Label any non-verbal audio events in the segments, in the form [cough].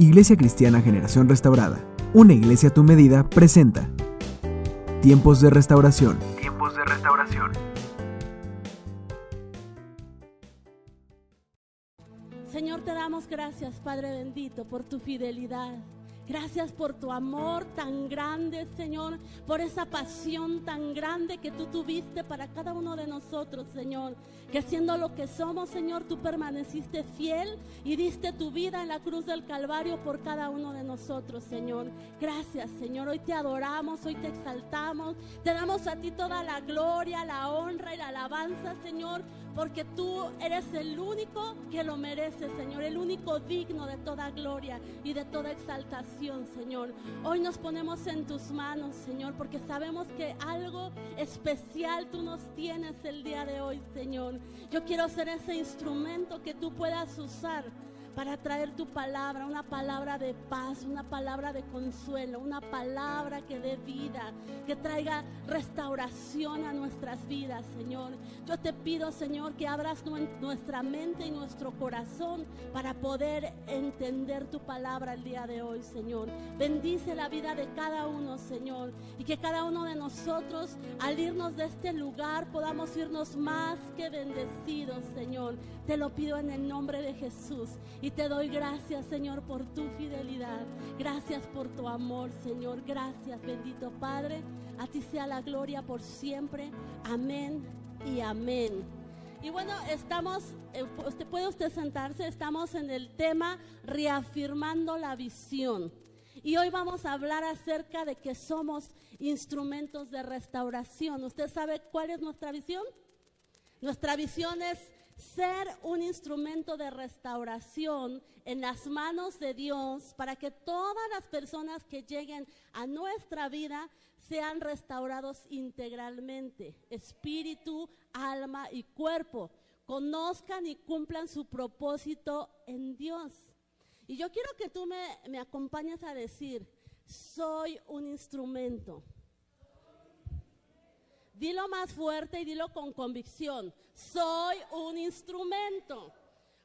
Iglesia Cristiana Generación Restaurada, una iglesia a tu medida, presenta Tiempos de Restauración. Tiempos de Restauración. Señor, te damos gracias, Padre bendito, por tu fidelidad. Gracias por tu amor tan grande, Señor, por esa pasión tan grande que tú tuviste para cada uno de nosotros, Señor. Que siendo lo que somos, Señor, tú permaneciste fiel y diste tu vida en la cruz del Calvario por cada uno de nosotros, Señor. Gracias, Señor. Hoy te adoramos, hoy te exaltamos. Te damos a ti toda la gloria, la honra y la alabanza, Señor, porque tú eres el único que lo merece, Señor, el único digno de toda gloria y de toda exaltación, Señor. Hoy nos ponemos en tus manos, Señor, porque sabemos que algo especial tú nos tienes el día de hoy, Señor. Yo quiero ser ese instrumento que tú puedas usar para traer tu palabra, una palabra de paz, una palabra de consuelo, una palabra que dé vida, que traiga restauración a nuestras vidas, Señor. Yo te pido, Señor, que abras nuestra mente y nuestro corazón para poder entender tu palabra el día de hoy, Señor. Bendice la vida de cada uno, Señor, y que cada uno de nosotros, al irnos de este lugar, podamos irnos más que bendecidos, Señor. Te lo pido en el nombre de Jesús. Y te doy gracias, Señor, por tu fidelidad. Gracias por tu amor, Señor. Gracias, bendito Padre. A ti sea la gloria por siempre. Amén y amén. Y bueno, estamos, eh, puede usted sentarse, estamos en el tema reafirmando la visión. Y hoy vamos a hablar acerca de que somos instrumentos de restauración. ¿Usted sabe cuál es nuestra visión? Nuestra visión es ser un instrumento de restauración en las manos de Dios para que todas las personas que lleguen a nuestra vida sean restaurados integralmente, espíritu, alma y cuerpo, conozcan y cumplan su propósito en Dios. Y yo quiero que tú me, me acompañes a decir, soy un instrumento. Dilo más fuerte y dilo con convicción. Soy un instrumento.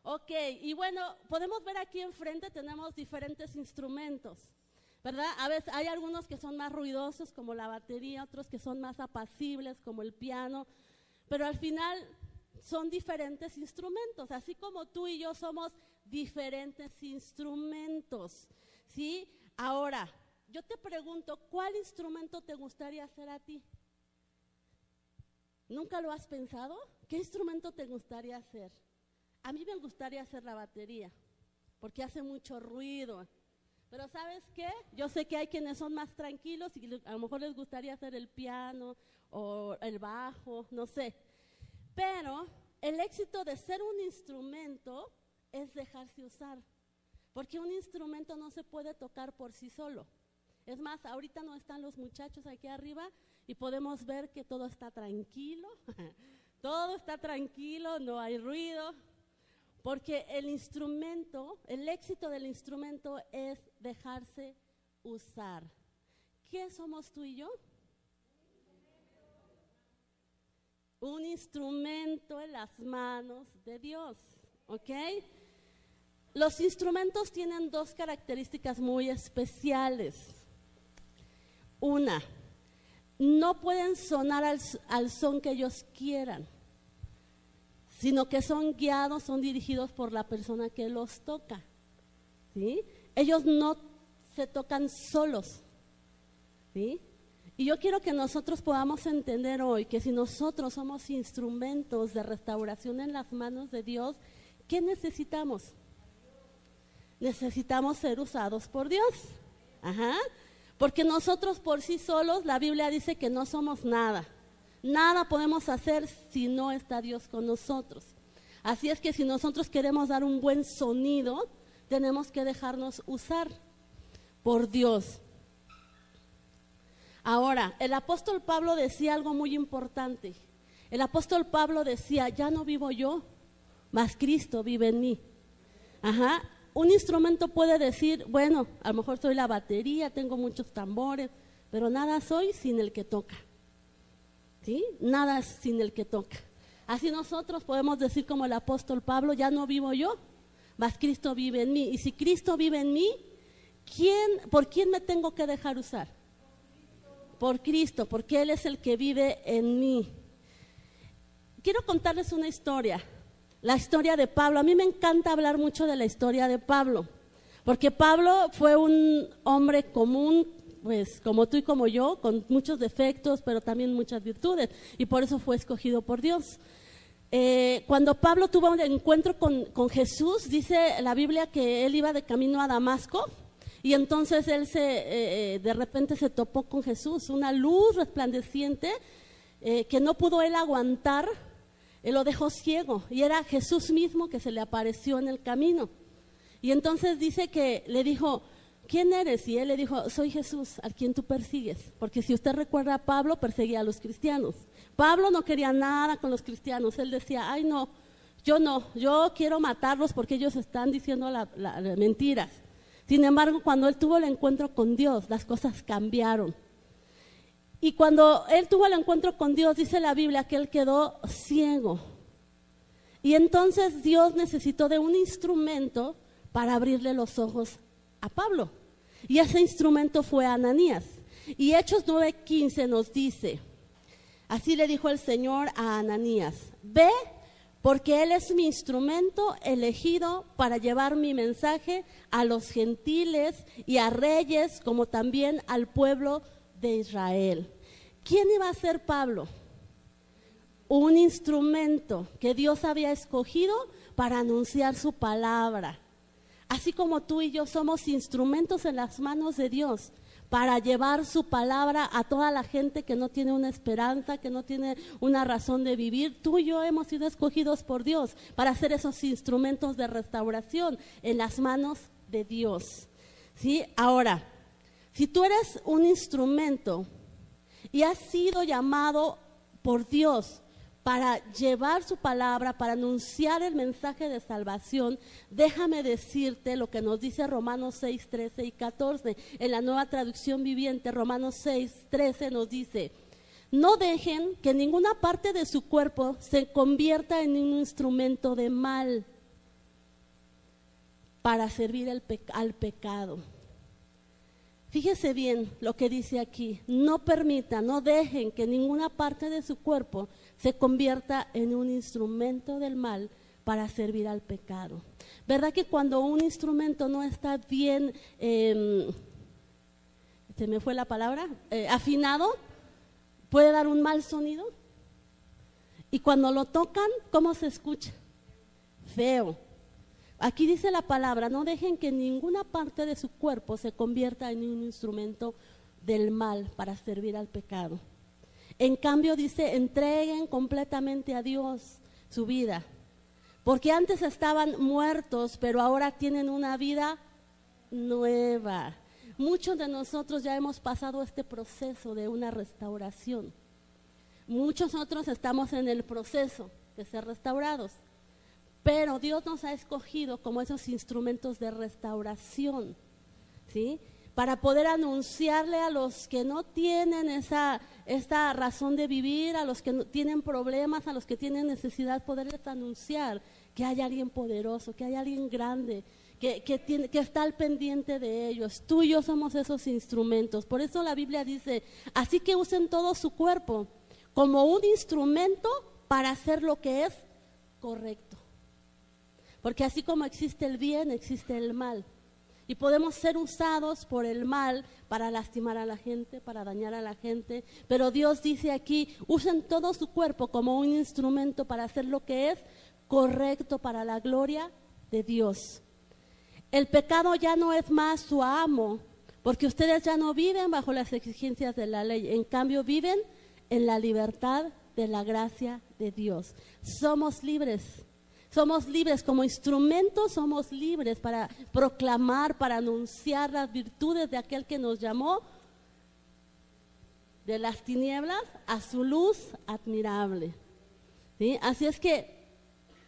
Ok, y bueno, podemos ver aquí enfrente tenemos diferentes instrumentos, ¿verdad? A veces hay algunos que son más ruidosos como la batería, otros que son más apacibles como el piano, pero al final son diferentes instrumentos, así como tú y yo somos diferentes instrumentos, ¿sí? Ahora, yo te pregunto, ¿cuál instrumento te gustaría hacer a ti? ¿Nunca lo has pensado? ¿Qué instrumento te gustaría hacer? A mí me gustaría hacer la batería, porque hace mucho ruido. Pero ¿sabes qué? Yo sé que hay quienes son más tranquilos y a lo mejor les gustaría hacer el piano o el bajo, no sé. Pero el éxito de ser un instrumento es dejarse usar, porque un instrumento no se puede tocar por sí solo. Es más, ahorita no están los muchachos aquí arriba, y podemos ver que todo está tranquilo, [laughs] todo está tranquilo, no hay ruido, porque el instrumento, el éxito del instrumento es dejarse usar. ¿Qué somos tú y yo? Un instrumento en las manos de Dios, ¿ok? Los instrumentos tienen dos características muy especiales. Una, no pueden sonar al, son que ellos quieran, sino que son guiados, son dirigidos por la persona que los toca. ¿sí? Ellos no se tocan solos. ¿sí? Y yo quiero que nosotros podamos entender hoy que si nosotros somos instrumentos de restauración en las manos de Dios, ¿qué necesitamos? Necesitamos ser usados por Dios. Ajá. Porque nosotros por sí solos, la Biblia dice que no somos nada. Nada podemos hacer si no está Dios con nosotros. Así es que si nosotros queremos dar un buen sonido, tenemos que dejarnos usar por Dios. Ahora, el apóstol Pablo decía algo muy importante. El apóstol Pablo decía, ya no vivo yo, mas Cristo vive en mí. Ajá, un instrumento puede decir, bueno, a lo mejor soy la batería, tengo muchos tambores, pero nada soy sin el que toca. ¿Sí? Nada sin el que toca. Así nosotros podemos decir como el apóstol Pablo, ya no vivo yo, mas Cristo vive en mí. Y si Cristo vive en mí, ¿quién, ¿por quién me tengo que dejar usar? Por Cristo, porque Él es el que vive en mí. Quiero contarles una historia, la historia de Pablo. A mí me encanta hablar mucho de la historia de Pablo, porque Pablo fue un hombre común, pues como tú y como yo, con muchos defectos, pero también muchas virtudes, y por eso fue escogido por Dios. Eh, cuando Pablo tuvo un encuentro con, Jesús, dice la Biblia que él iba de camino a Damasco y entonces él se, eh, eh, de repente se topó con Jesús, una luz resplandeciente que no pudo él aguantar, él lo dejó ciego y era Jesús mismo que se le apareció en el camino. Y entonces dice que le dijo, ¿quién eres? Y él le dijo, soy Jesús, al quien tú persigues. Porque si usted recuerda, Pablo perseguía a los cristianos. Pablo no quería nada con los cristianos. Él decía, ay no, yo no, yo quiero matarlos porque ellos están diciendo las mentiras. Sin embargo, cuando él tuvo el encuentro con Dios, las cosas cambiaron. Y cuando él tuvo el encuentro con Dios, dice la Biblia que él quedó ciego. Y entonces Dios necesitó de un instrumento para abrirle los ojos a Pablo. Y ese instrumento fue Ananías. Y Hechos 9:15 nos dice, Así le dijo el Señor a Ananías, ve porque Él es mi instrumento elegido para llevar mi mensaje a los gentiles y a reyes, como también al pueblo de Israel. ¿Quién iba a ser Pablo? Un instrumento que Dios había escogido para anunciar su palabra. Así como tú y yo somos instrumentos en las manos de Dios para llevar su palabra a toda la gente que no tiene una esperanza, que no tiene una razón de vivir. Tú y yo hemos sido escogidos por Dios para hacer esos instrumentos de restauración en las manos de Dios. ¿Sí? Ahora, si tú eres un instrumento y has sido llamado por Dios para llevar su palabra, para anunciar el mensaje de salvación, déjame decirte lo que nos dice Romanos 6, 13 y 14. En la nueva traducción viviente, Romanos 6, 13 nos dice, no dejen que ninguna parte de su cuerpo se convierta en un instrumento de mal para servir al pecado Fíjese bien lo que dice aquí. No permita, no dejen que ninguna parte de su cuerpo se convierta en un instrumento del mal para servir al pecado. ¿Verdad que cuando un instrumento no está bien, em, se me fue la palabra, eh, afinado, puede dar un mal sonido? Y cuando lo tocan, ¿cómo se escucha? Feo. Aquí dice la palabra, no dejen que ninguna parte de su cuerpo se convierta en un instrumento del mal para servir al pecado. En cambio dice, entreguen completamente a Dios su vida. Porque antes estaban muertos, pero ahora tienen una vida nueva. Muchos de nosotros ya hemos pasado este proceso de una restauración. Muchos otros estamos en el proceso de ser restaurados. Pero Dios nos ha escogido como esos instrumentos de restauración, ¿sí? Para poder anunciarle a los que no tienen esa, esta razón de vivir, a los que no, tienen problemas, a los que tienen necesidad, poderles anunciar que hay alguien poderoso, que hay alguien grande, que, que, tiene, que, está al pendiente de ellos. Tú y yo somos esos instrumentos. Por eso la Biblia dice, así que usen todo su cuerpo como un instrumento para hacer lo que es correcto. Porque así como existe el bien, existe el mal. Y podemos ser usados por el mal para lastimar a la gente, para dañar a la gente. Pero Dios dice aquí, usen todo su cuerpo como un instrumento para hacer lo que es correcto para la gloria de Dios. El pecado ya no es más su amo, porque ustedes ya no viven bajo las exigencias de la ley. En cambio, viven en la libertad de la gracia de Dios. Somos libres somos libres como instrumentos, somos libres para proclamar, para anunciar las virtudes de aquel que nos llamó de las tinieblas a su luz admirable. Así es que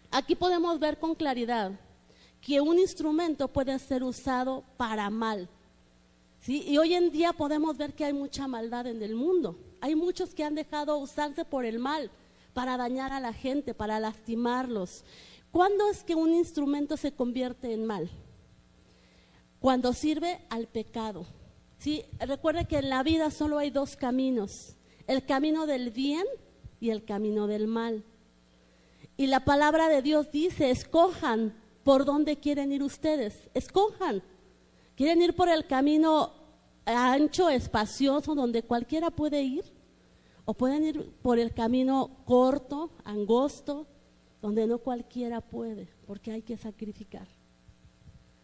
aquí podemos ver con claridad que un instrumento puede ser usado para mal. ¿sí? Y hoy en día podemos ver que hay mucha maldad en el mundo. Hay muchos que han dejado usarse por el mal para dañar a la gente, para lastimarlos. ¿Cuándo es que un instrumento se convierte en mal? Cuando sirve al pecado. ¿sí? Recuerde que en la vida solo hay dos caminos, el camino del bien y el camino del mal. Y la palabra de Dios dice, escojan por dónde quieren ir ustedes, escojan. ¿Quieren ir por el camino ancho, espacioso, donde cualquiera puede ir? ¿O pueden ir por el camino corto, angosto, donde no cualquiera puede, porque hay que sacrificar?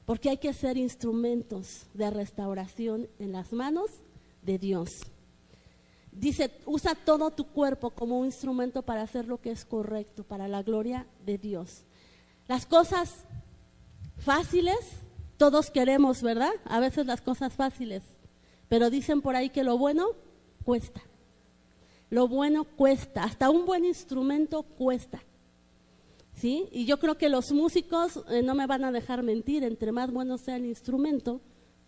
Porque hay que ser instrumentos de restauración en las manos de Dios. Dice, usa todo tu cuerpo como un instrumento para hacer lo que es correcto, para la gloria de Dios. Las cosas fáciles, todos queremos, ¿verdad? A veces las cosas fáciles, pero dicen por ahí que lo bueno cuesta. Lo bueno cuesta, hasta un buen instrumento cuesta. ¿Sí? Y yo creo que los músicos eh, no me van a dejar mentir, entre más bueno sea el instrumento,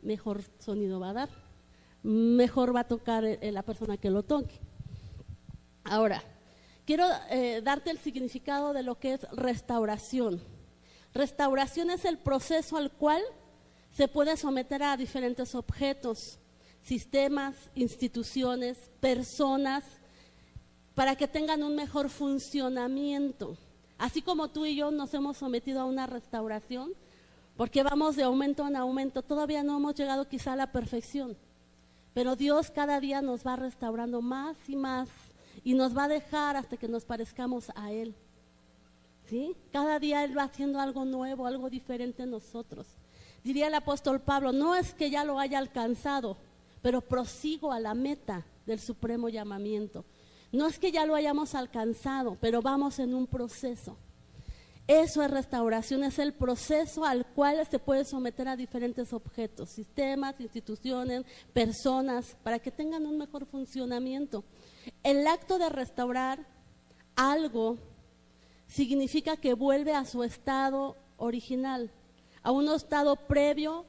mejor sonido va a dar mejor va a tocar eh, la persona que lo toque. Ahora, quiero eh, darte el significado de lo que es restauración. Restauración es el proceso al cual se puede someter a diferentes objetos, sistemas, instituciones, personas, para que tengan un mejor funcionamiento. Así como tú y yo nos hemos sometido a una restauración, porque vamos de aumento en aumento, todavía no hemos llegado quizá a la perfección pero Dios cada día nos va restaurando más y más y nos va a dejar hasta que nos parezcamos a Él. ¿Sí? Cada día Él va haciendo algo nuevo, algo diferente en nosotros. Diría el apóstol Pablo, no es que ya lo haya alcanzado, pero prosigo a la meta del supremo llamamiento. No es que ya lo hayamos alcanzado, pero vamos en un proceso. Eso es restauración, es el proceso al cual se puede someter a diferentes objetos, sistemas, instituciones, personas, para que tengan un mejor funcionamiento. El acto de restaurar algo significa que vuelve a su estado original, a un estado previo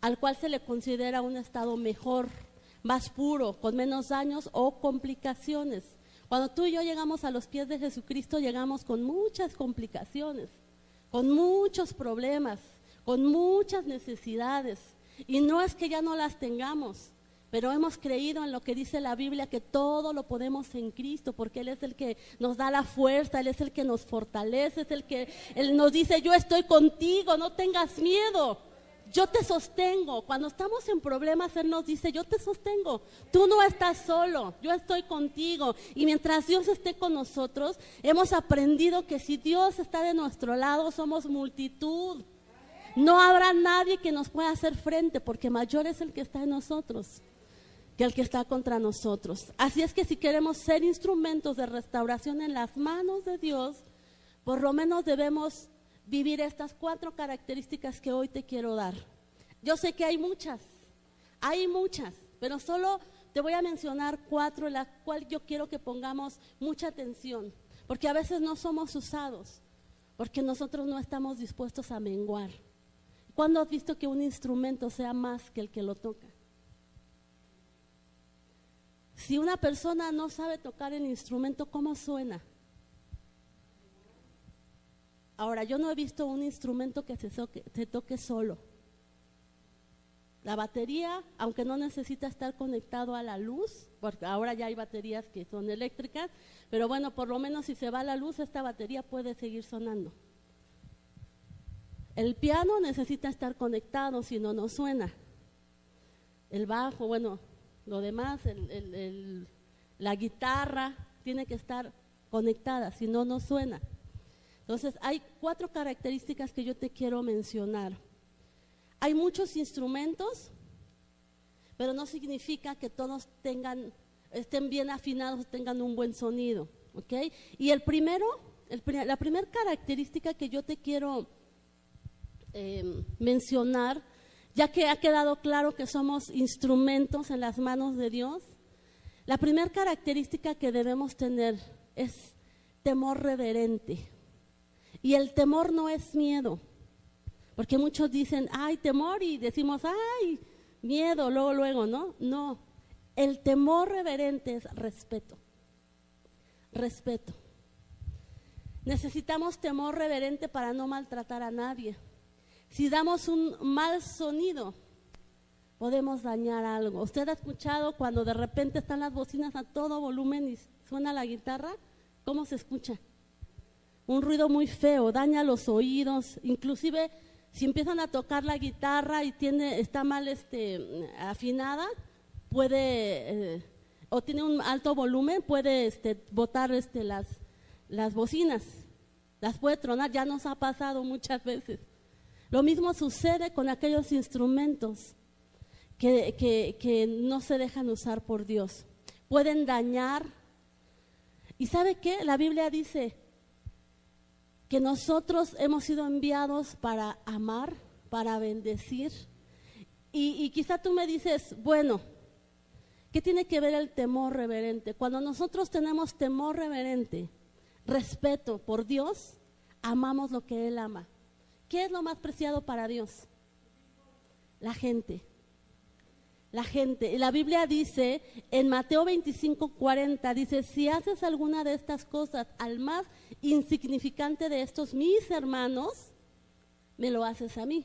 al cual se le considera un estado mejor, más puro, con menos daños o complicaciones. Cuando tú y yo llegamos a los pies de Jesucristo, llegamos con muchas complicaciones, con muchos problemas, con muchas necesidades. Y no es que ya no las tengamos, pero hemos creído en lo que dice la Biblia, que todo lo podemos en Cristo, porque Él es el que nos da la fuerza, Él es el que nos fortalece, es el que Él nos dice, yo estoy contigo, no tengas miedo yo te sostengo. Cuando estamos en problemas, Él nos dice, yo te sostengo. Tú no estás solo, yo estoy contigo. Y mientras Dios esté con nosotros, hemos aprendido que si Dios está de nuestro lado, somos multitud. No habrá nadie que nos pueda hacer frente, porque mayor es el que está en nosotros que el que está contra nosotros. Así es que si queremos ser instrumentos de restauración en las manos de Dios, por lo menos debemos vivir estas cuatro características que hoy te quiero dar. Yo sé que hay muchas, hay muchas, pero solo te voy a mencionar cuatro las cuales yo quiero que pongamos mucha atención, porque a veces no somos usados, porque nosotros no estamos dispuestos a menguar. ¿Cuándo has visto que un instrumento sea más que el que lo toca? Si una persona no sabe tocar el instrumento, ¿cómo suena? Ahora, yo no he visto un instrumento que se toque, solo. La batería, aunque no necesita estar conectado a la luz, porque ahora ya hay baterías que son eléctricas, pero bueno, por lo menos si se va la luz, esta batería puede seguir sonando. El piano necesita estar conectado, si no, no suena. El bajo, bueno, lo demás, la guitarra tiene que estar conectada, si no, no suena. Entonces, hay cuatro características que yo te quiero mencionar. Hay muchos instrumentos, pero no significa que todos tengan, estén bien afinados, tengan un buen sonido. Y el primero, la primera característica que yo te quiero em, mencionar, ya que ha quedado claro que somos instrumentos en las manos de Dios, la primera característica que debemos tener es temor reverente. Y el temor no es miedo, porque muchos dicen, ay, temor, y decimos, ay, miedo, luego, luego, ¿no? No, el temor reverente es respeto, respeto. Necesitamos temor reverente para no maltratar a nadie. Si damos un mal sonido, podemos dañar algo. ¿Usted ha escuchado cuando de repente están las bocinas a todo volumen y suena la guitarra? ¿Cómo se escucha? Un ruido muy feo, daña los oídos, inclusive si empiezan a tocar la guitarra y tiene, está mal este, afinada, puede, eh, o tiene un alto volumen, puede este, botar este, las, bocinas, las puede tronar, ya nos ha pasado muchas veces. Lo mismo sucede con aquellos instrumentos que, que no se dejan usar por Dios. Pueden dañar. ¿Y sabe qué? La Biblia dice, que nosotros hemos sido enviados para amar, para bendecir. Y, quizá tú me dices, bueno, ¿qué tiene que ver el temor reverente? Cuando nosotros tenemos temor reverente, respeto por Dios, amamos lo que Él ama. ¿Qué es lo más preciado para Dios? La gente la gente. La Biblia dice en Mateo 25, 40, dice, si haces alguna de estas cosas al más insignificante de estos mis hermanos, me lo haces a mí.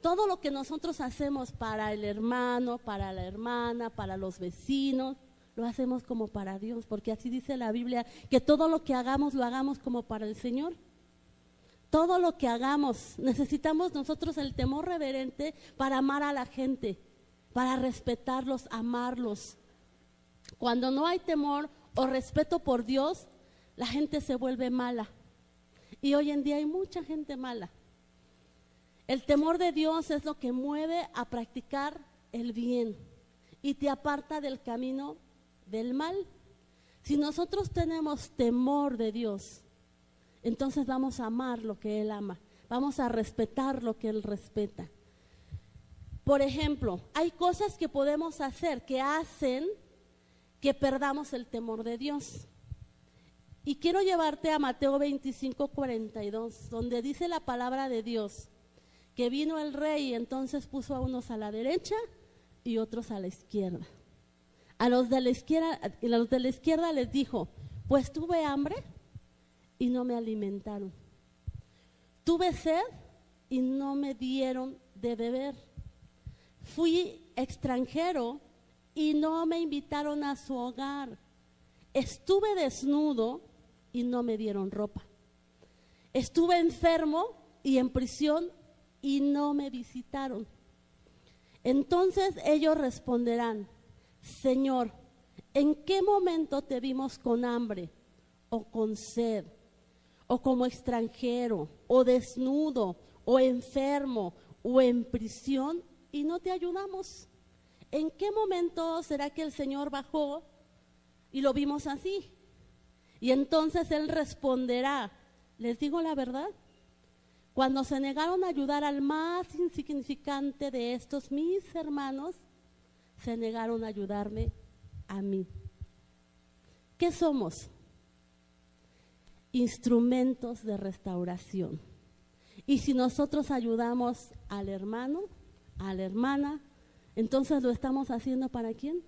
Todo lo que nosotros hacemos para el hermano, para la hermana, para los vecinos, lo hacemos como para Dios, porque así dice la Biblia, que todo lo que hagamos lo hagamos como para el Señor. Todo lo que hagamos, necesitamos nosotros el temor reverente para amar a la gente para respetarlos, amarlos. Cuando no hay temor o respeto por Dios, la gente se vuelve mala. Y hoy en día hay mucha gente mala. El temor de Dios es lo que mueve a practicar el bien y te aparta del camino del mal. Si nosotros tenemos temor de Dios, entonces vamos a amar lo que Él ama, vamos a respetar lo que Él respeta. Por ejemplo, hay cosas que podemos hacer que hacen que perdamos el temor de Dios. Y quiero llevarte a Mateo 25, 42, donde dice la palabra de Dios, que vino el rey y entonces puso a unos a la derecha y otros a la izquierda. A los de la izquierda, a los de la izquierda les dijo, pues tuve hambre y no me alimentaron. Tuve sed y no me dieron de beber Fui extranjero y no me invitaron a su hogar. Estuve desnudo y no me dieron ropa. Estuve enfermo y en prisión y no me visitaron. Entonces ellos responderán, Señor, ¿en qué momento te vimos con hambre o con sed o como extranjero o desnudo o enfermo o en prisión y no te ayudamos. ¿En qué momento será que el Señor bajó y lo vimos así? Y entonces Él responderá, les digo la verdad, cuando se negaron a ayudar al más insignificante de estos mis hermanos, se negaron a ayudarme a mí. ¿Qué somos? Instrumentos de restauración. Y si nosotros ayudamos al hermano, a la hermana, entonces lo estamos haciendo para quién?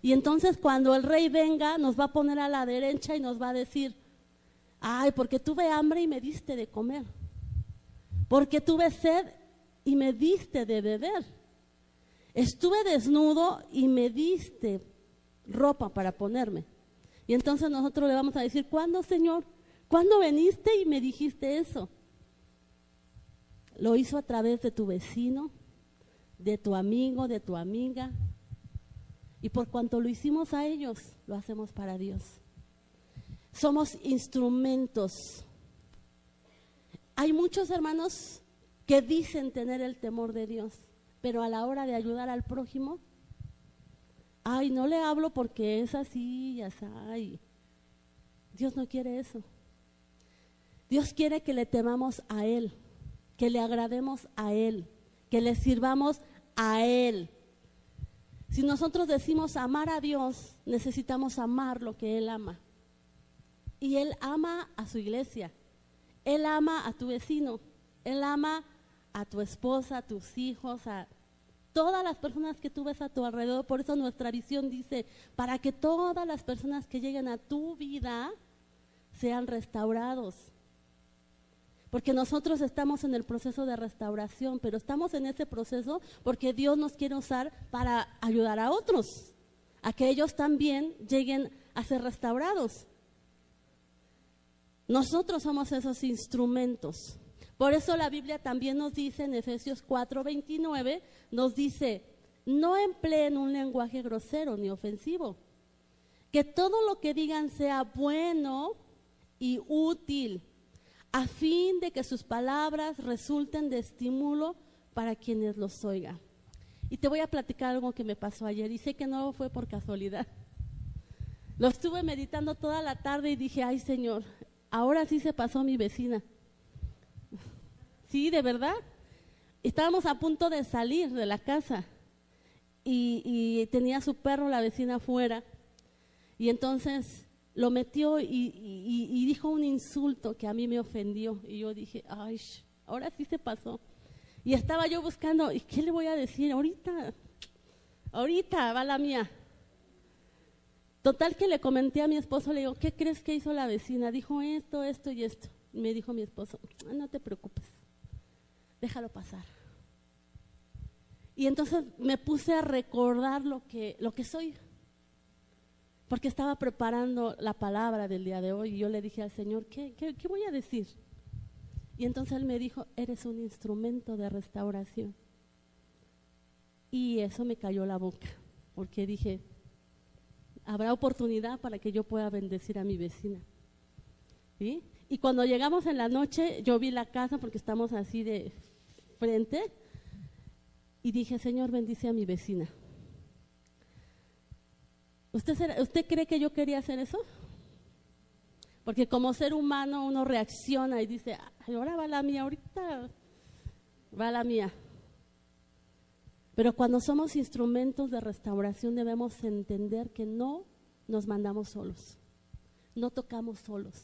Y entonces cuando el rey venga, nos va a poner a la derecha y nos va a decir, ay, porque tuve hambre y me diste de comer, porque tuve sed y me diste de beber, estuve desnudo y me diste ropa para ponerme. Y entonces nosotros le vamos a decir, ¿cuándo, Señor? ¿Cuándo viniste y me dijiste eso? Lo hizo a través de tu vecino, de tu amigo, de tu amiga. Y por cuanto lo hicimos a ellos, lo hacemos para Dios. Somos instrumentos. Hay muchos hermanos que dicen tener el temor de Dios, pero a la hora de ayudar al prójimo, ay, no le hablo porque es así y así. Dios no quiere eso. Dios quiere que le temamos a Él que le agrademos a Él, que le sirvamos a Él. Si nosotros decimos amar a Dios, necesitamos amar lo que Él ama. Y Él ama a su iglesia, Él ama a tu vecino, Él ama a tu esposa, a tus hijos, a todas las personas que tú ves a tu alrededor. Por eso nuestra visión dice, para que todas las personas que lleguen a tu vida sean restaurados. Porque nosotros estamos en el proceso de restauración, pero estamos en ese proceso porque Dios nos quiere usar para ayudar a otros, a que ellos también lleguen a ser restaurados. Nosotros somos esos instrumentos. Por eso la Biblia también nos dice en Efesios 4:29, nos dice, no empleen un lenguaje grosero ni ofensivo, que todo lo que digan sea bueno y útil a fin de que sus palabras resulten de estímulo para quienes los oigan. Y te voy a platicar algo que me pasó ayer y sé que no fue por casualidad. Lo estuve meditando toda la tarde y dije, ay Señor, ahora sí se pasó mi vecina. Sí, de verdad. Estábamos a punto de salir de la casa y, y tenía su perro, la vecina afuera. Y entonces lo metió y, dijo un insulto que a mí me ofendió. Y yo dije, ay, ahora sí se pasó. Y estaba yo buscando, ¿y qué le voy a decir? Ahorita, ahorita va la mía. Total que le comenté a mi esposo, le digo, ¿qué crees que hizo la vecina? Dijo esto, esto y esto. me dijo mi esposo, ah, no te preocupes, déjalo pasar. Y entonces me puse a recordar lo que, lo que soy porque estaba preparando la palabra del día de hoy y yo le dije al Señor, ¿qué, qué, voy a decir? Y entonces Él me dijo, eres un instrumento de restauración. Y eso me cayó la boca, porque dije, habrá oportunidad para que yo pueda bendecir a mi vecina. Y cuando llegamos en la noche, yo vi la casa porque estamos así de frente y dije, Señor, bendice a mi vecina. ¿Usted, ¿Usted cree que yo quería hacer eso? Porque como ser humano uno reacciona y dice, ahora va la mía, ahorita va la mía. Pero cuando somos instrumentos de restauración debemos entender que no nos mandamos solos, no tocamos solos.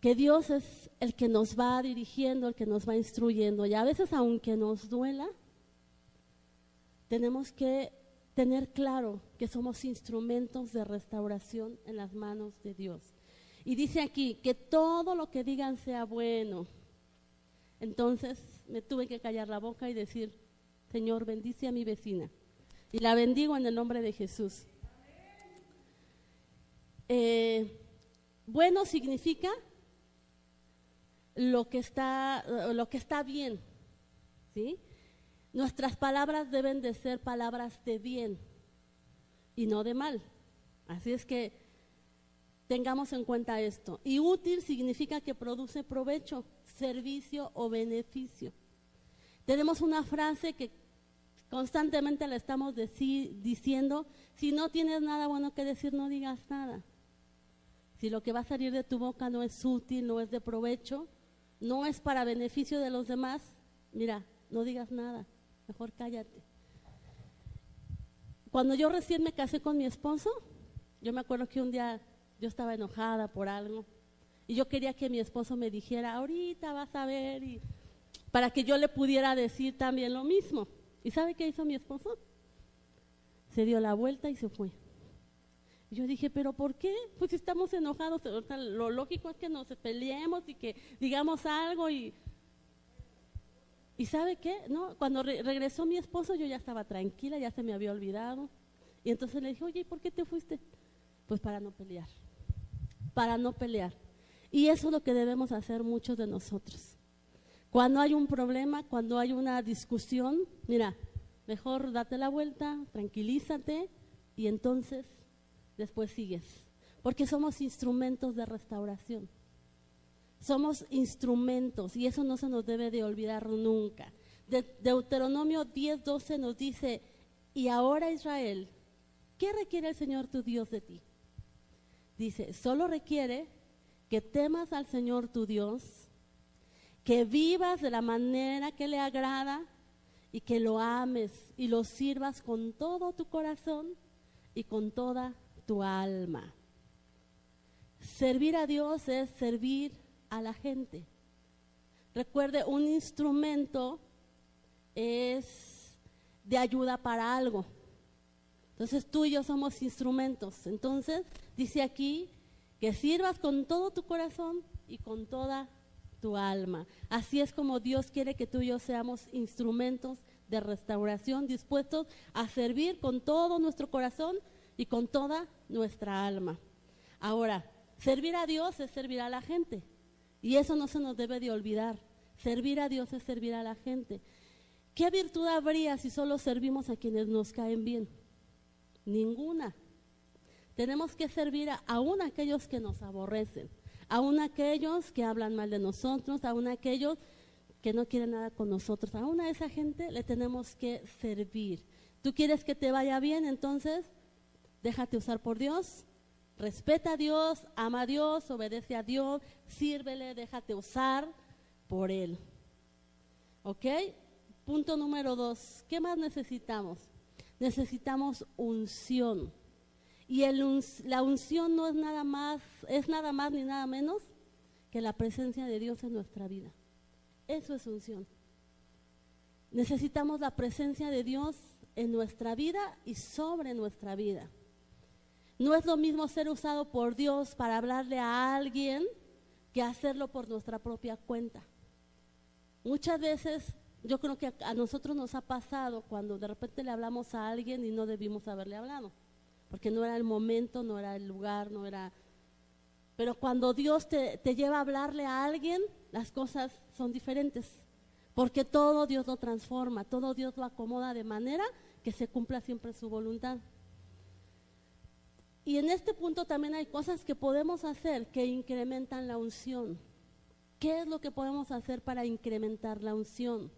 Que Dios es el que nos va dirigiendo, el que nos va instruyendo. Y a veces aunque nos duela, tenemos que tener claro que somos instrumentos de restauración en las manos de Dios. Y dice aquí que todo lo que digan sea bueno. Entonces me tuve que callar la boca y decir, Señor, bendice a mi vecina. Y la bendigo en el nombre de Jesús. Eh, bueno significa lo que está, lo que está bien, ¿sí? Nuestras palabras deben de ser palabras de bien y no de mal. Así es que tengamos en cuenta esto. Y útil significa que produce provecho, servicio o beneficio. Tenemos una frase que constantemente le estamos diciendo, si no tienes nada bueno que decir, no digas nada. Si lo que va a salir de tu boca no es útil, no es de provecho, no es para beneficio de los demás, mira, no digas nada mejor cállate. Cuando yo recién me casé con mi esposo, yo me acuerdo que un día yo estaba enojada por algo y yo quería que mi esposo me dijera, ahorita vas a ver, y para que yo le pudiera decir también lo mismo. ¿Y sabe qué hizo mi esposo? Se dio la vuelta y se fue. yo dije, ¿pero por qué? Pues si estamos enojados, lo lógico es que nos peleemos y que digamos algo y ¿Y sabe qué? No, cuando regresó mi esposo yo ya estaba tranquila, ya se me había olvidado. Y entonces le dije, oye, ¿y por qué te fuiste? Pues para no pelear, para no pelear. Y eso es lo que debemos hacer muchos de nosotros. Cuando hay un problema, cuando hay una discusión, mira, mejor date la vuelta, tranquilízate y entonces después sigues. Porque somos instrumentos de restauración. Somos instrumentos y eso no se nos debe de olvidar nunca. De Deuteronomio 10:12 nos dice, y ahora Israel, ¿qué requiere el Señor tu Dios de ti? Dice, solo requiere que temas al Señor tu Dios, que vivas de la manera que le agrada y que lo ames y lo sirvas con todo tu corazón y con toda tu alma. Servir a Dios es servir a la gente. Recuerde, un instrumento es de ayuda para algo. Entonces tú y yo somos instrumentos. Entonces dice aquí que sirvas con todo tu corazón y con toda tu alma. Así es como Dios quiere que tú y yo seamos instrumentos de restauración, dispuestos a servir con todo nuestro corazón y con toda nuestra alma. Ahora, servir a Dios es servir a la gente. Y eso no se nos debe de olvidar. Servir a Dios es servir a la gente. ¿Qué virtud habría si solo servimos a quienes nos caen bien? Ninguna. Tenemos que servir a, aún aquellos que nos aborrecen, aún a aquellos que hablan mal de nosotros, aún aquellos que no quieren nada con nosotros. Aún a esa gente le tenemos que servir. ¿Tú quieres que te vaya bien? Entonces, déjate usar por Dios, respeta a Dios, ama a Dios, obedece a Dios, sírvele, déjate usar por Él. ¿Ok? Punto número dos. ¿Qué más necesitamos? Necesitamos unción. Y la unción no es nada más, es nada más ni nada menos que la presencia de Dios en nuestra vida. Eso es unción. Necesitamos la presencia de Dios en nuestra vida y sobre nuestra vida. No es lo mismo ser usado por Dios para hablarle a alguien que hacerlo por nuestra propia cuenta. Muchas veces yo creo que a nosotros nos ha pasado cuando de repente le hablamos a alguien y no debimos haberle hablado porque no era el momento, no era el lugar, no era... Pero cuando Dios te, lleva a hablarle a alguien, las cosas son diferentes, porque todo Dios lo transforma, todo Dios lo acomoda de manera que se cumpla siempre su voluntad. Y en este punto también hay cosas que podemos hacer que incrementan la unción. ¿Qué es lo que podemos hacer para incrementar la unción?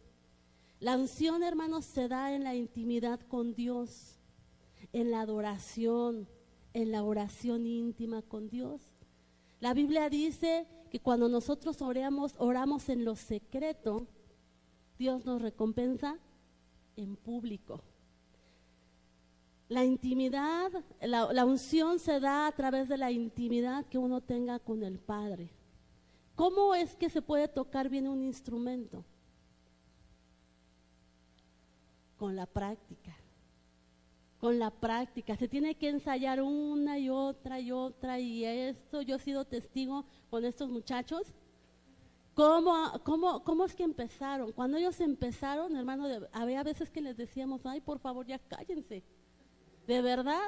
La unción, hermanos, se da en la intimidad con Dios en la adoración, en la oración íntima con Dios. La Biblia dice que cuando nosotros oramos, oramos en lo secreto, Dios nos recompensa en público. La intimidad, la, unción se da a través de la intimidad que uno tenga con el Padre. ¿Cómo es que se puede tocar bien un instrumento? Con la práctica con la práctica. Se tiene que ensayar una y otra y otra y esto, yo he sido testigo con estos muchachos. ¿Cómo, cómo, cómo es que empezaron? Cuando ellos empezaron, hermano, había veces que les decíamos, ay, por favor, ya cállense. De verdad.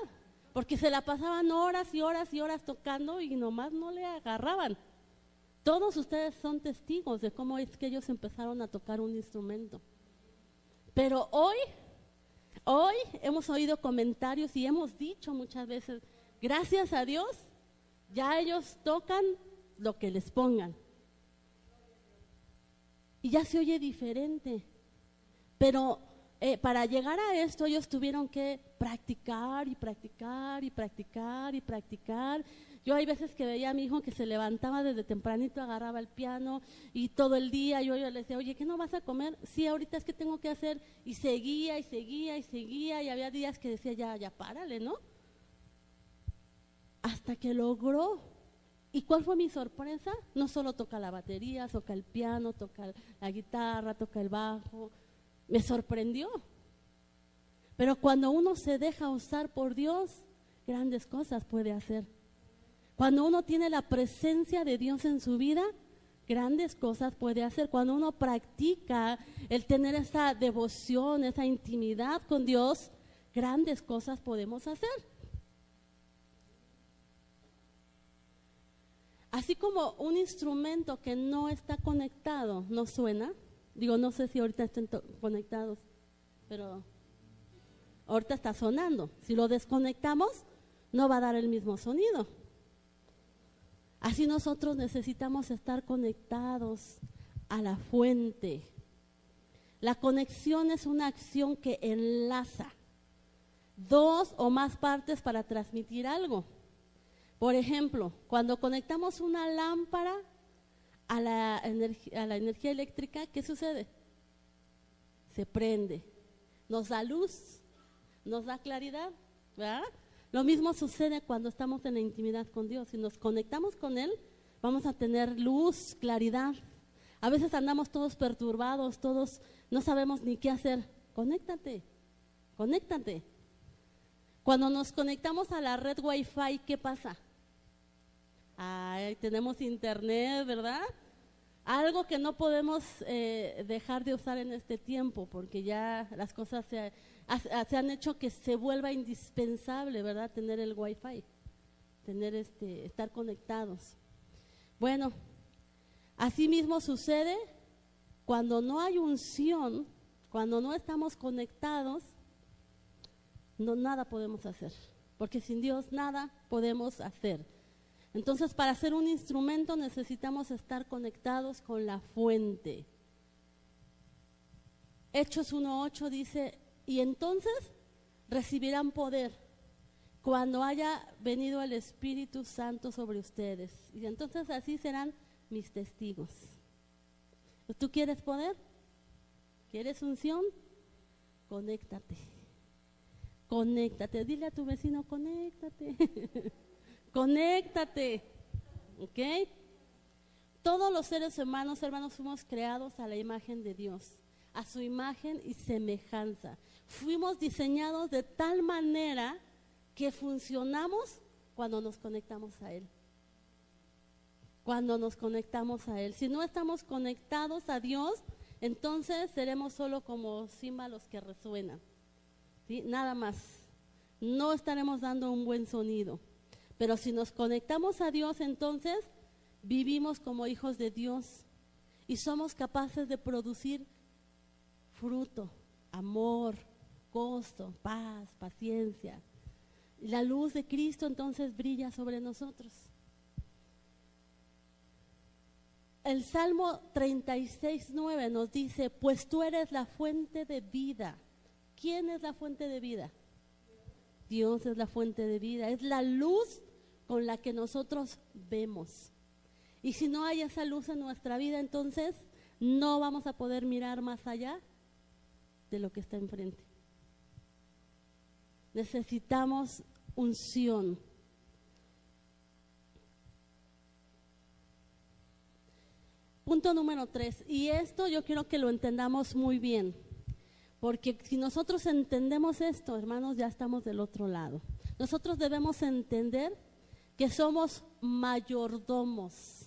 Porque se la pasaban horas y horas y horas tocando y nomás no le agarraban. Todos ustedes son testigos de cómo es que ellos empezaron a tocar un instrumento. Pero hoy Hoy hemos oído comentarios y hemos dicho muchas veces, gracias a Dios, ya ellos tocan lo que les pongan. Y ya se oye diferente. Pero eh, para llegar a esto ellos tuvieron que practicar y practicar y practicar y practicar yo hay veces que veía a mi hijo que se levantaba desde tempranito, agarraba el piano y todo el día yo, yo le decía, oye, ¿qué no vas a comer? Sí, ahorita es que tengo que hacer. Y seguía y seguía y seguía y había días que decía, ya, ya, párale, ¿no? Hasta que logró. ¿Y cuál fue mi sorpresa? No solo toca la batería, toca el piano, toca la guitarra, toca el bajo. Me sorprendió. Pero cuando uno se deja usar por Dios, grandes cosas puede hacer. Cuando uno tiene la presencia de Dios en su vida, grandes cosas puede hacer. Cuando uno practica el tener esa devoción, esa intimidad con Dios, grandes cosas podemos hacer. Así como un instrumento que no está conectado no suena, digo, no sé si ahorita estén conectados, pero ahorita está sonando. Si lo desconectamos, no va a dar el mismo sonido. Así nosotros necesitamos estar conectados a la fuente. La conexión es una acción que enlaza dos o más partes para transmitir algo. Por ejemplo, cuando conectamos una lámpara a la, a la energía eléctrica, ¿qué sucede? Se prende, nos da luz, nos da claridad, ¿verdad? Lo mismo sucede cuando estamos en la intimidad con Dios. Si nos conectamos con Él, vamos a tener luz, claridad. A veces andamos todos perturbados, todos no sabemos ni qué hacer. Conéctate, conéctate. Cuando nos conectamos a la red Wi-Fi, ¿qué pasa? Ay, tenemos internet, ¿verdad? Algo que no podemos eh, dejar de usar en este tiempo, porque ya las cosas se, se, han hecho que se vuelva indispensable, ¿verdad? Tener el wifi, tener este, estar conectados. Bueno, así mismo sucede cuando no hay unción, cuando no estamos conectados, no nada podemos hacer, porque sin Dios nada podemos hacer. Entonces, para ser un instrumento necesitamos estar conectados con la fuente. Hechos 1.8 dice, y entonces recibirán poder cuando haya venido el Espíritu Santo sobre ustedes. Y entonces así serán mis testigos. ¿Tú quieres poder? ¿Quieres unción? Conéctate. Conéctate. Dile a tu vecino, conéctate. [laughs] conéctate. ¿Ok? Todos los seres humanos, hermanos, fuimos creados a la imagen de Dios, a su imagen y semejanza. Fuimos diseñados de tal manera que funcionamos cuando nos conectamos a Él. Cuando nos conectamos a Él. Si no estamos conectados a Dios, entonces seremos solo como címbalos que resuenan. ¿sí? Nada más. No estaremos dando un buen sonido. Pero si nos conectamos a Dios, entonces vivimos como hijos de Dios y somos capaces de producir fruto, amor, costo, paz, paciencia. La luz de Cristo entonces brilla sobre nosotros. El Salmo 36, 9 nos dice, pues tú eres la fuente de vida. ¿Quién es la fuente de vida? Dios es la fuente de vida, es la luz con la que nosotros vemos. Y si no hay esa luz en nuestra vida, entonces no vamos a poder mirar más allá de lo que está enfrente. Necesitamos unción. Punto número tres, y esto yo quiero que lo entendamos muy bien, porque si nosotros entendemos esto, hermanos, ya estamos del otro lado. Nosotros debemos entender que somos mayordomos.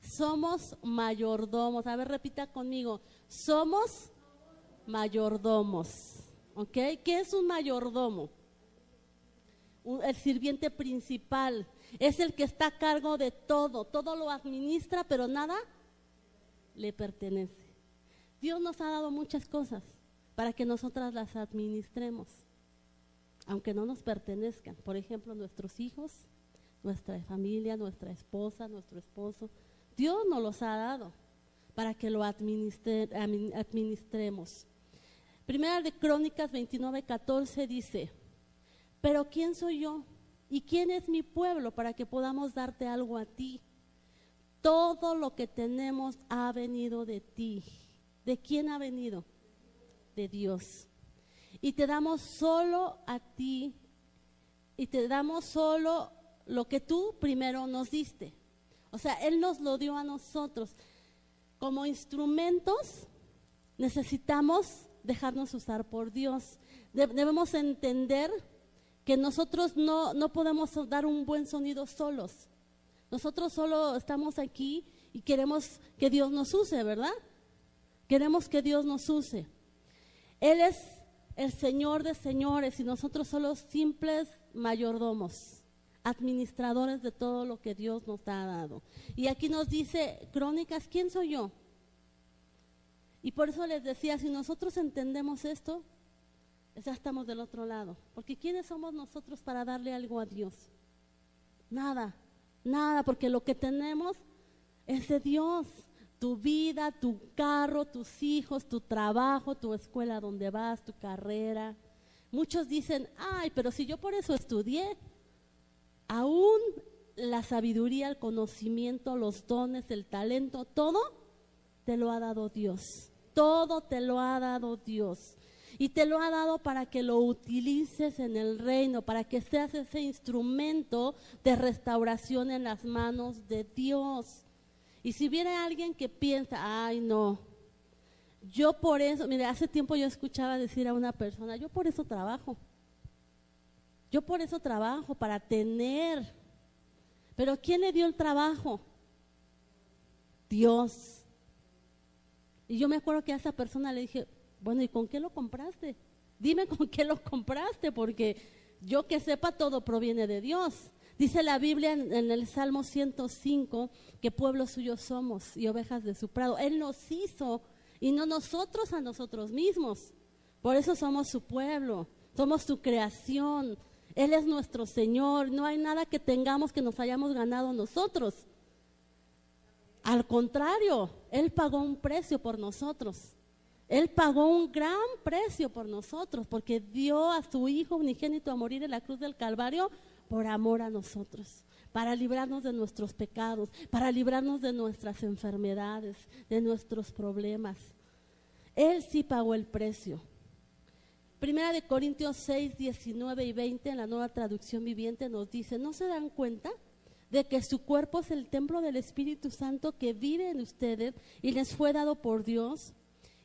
Somos mayordomos. A ver, repita conmigo. Somos mayordomos. ¿Ok? ¿Qué es un mayordomo? el sirviente principal, es el que está a cargo de todo, todo lo administra, pero nada le pertenece. Dios nos ha dado muchas cosas para que nosotras las administremos, aunque no nos pertenezcan. Por ejemplo, nuestros hijos, nuestra familia, nuestra esposa, nuestro esposo. Dios nos los ha dado para que lo administremos. Primera de Crónicas 29, 14 dice, pero ¿quién soy yo? ¿Y quién es mi pueblo para que podamos darte algo a ti? Todo lo que tenemos ha venido de ti. ¿De quién ha venido? De Dios. Y te damos solo a ti. Y te damos solo lo que tú primero nos diste. O sea, Él nos lo dio a nosotros. Como instrumentos necesitamos dejarnos usar por Dios. debemos entender que nosotros no, no podemos dar un buen sonido solos. Nosotros solo estamos aquí y queremos que Dios nos use, ¿verdad? Queremos que Dios nos use. Él es el Señor de señores y nosotros somos simples mayordomos, administradores de todo lo que Dios nos ha dado. Y aquí nos dice Crónicas, ¿quién soy yo? Y por eso les decía, si nosotros entendemos esto, ya estamos del otro lado. Porque ¿quiénes somos nosotros para darle algo a Dios? Nada, nada, porque lo que tenemos es de Dios. Tu vida, tu carro, tus hijos, tu trabajo, tu escuela donde vas, tu carrera. Muchos dicen, ay, pero si yo por eso estudié, aún la sabiduría, el conocimiento, los dones, el talento, todo te lo ha dado Dios. Todo te lo ha dado Dios y te lo ha dado para que lo utilices en el reino, para que seas ese instrumento de restauración en las manos de Dios. Y si viene alguien que piensa, ay no, yo por eso, mire, hace tiempo yo escuchaba decir a una persona, yo por eso trabajo. Yo por eso trabajo, para tener. Pero ¿quién le dio el trabajo? Dios. Y yo me acuerdo que a esa persona le dije, bueno, ¿y con qué lo compraste? Dime con qué lo compraste, porque yo que sepa todo proviene de Dios. Dice la Biblia en, el Salmo 105 que pueblo suyo somos y ovejas de su prado. Él nos hizo y no nosotros a nosotros mismos. Por eso somos su pueblo, somos su creación. Él es nuestro Señor. No hay nada que tengamos que nos hayamos ganado nosotros. Al contrario, Él pagó un precio por nosotros. Él pagó un gran precio por nosotros porque dio a su Hijo unigénito a morir en la cruz del Calvario por amor a nosotros, para librarnos de nuestros pecados, para librarnos de nuestras enfermedades, de nuestros problemas. Él sí pagó el precio. Primera de Corintios 6, 19 y 20 en la nueva traducción viviente nos dice, ¿no se dan cuenta de que su cuerpo es el templo del Espíritu Santo que vive en ustedes y les fue dado por Dios?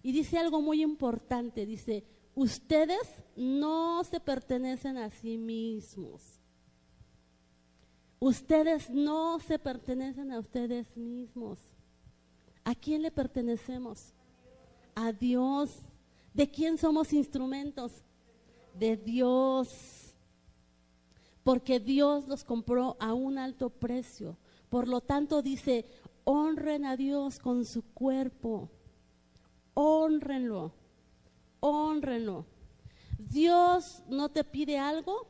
Y dice algo muy importante, dice, ustedes no se pertenecen a sí mismos Ustedes no se pertenecen a ustedes mismos. ¿A quién le pertenecemos? A Dios. ¿De quién somos instrumentos? De Dios. Porque Dios los compró a un alto precio. Por lo tanto dice, honren a Dios con su cuerpo. Honrenlo. Honrenlo. Dios no te pide algo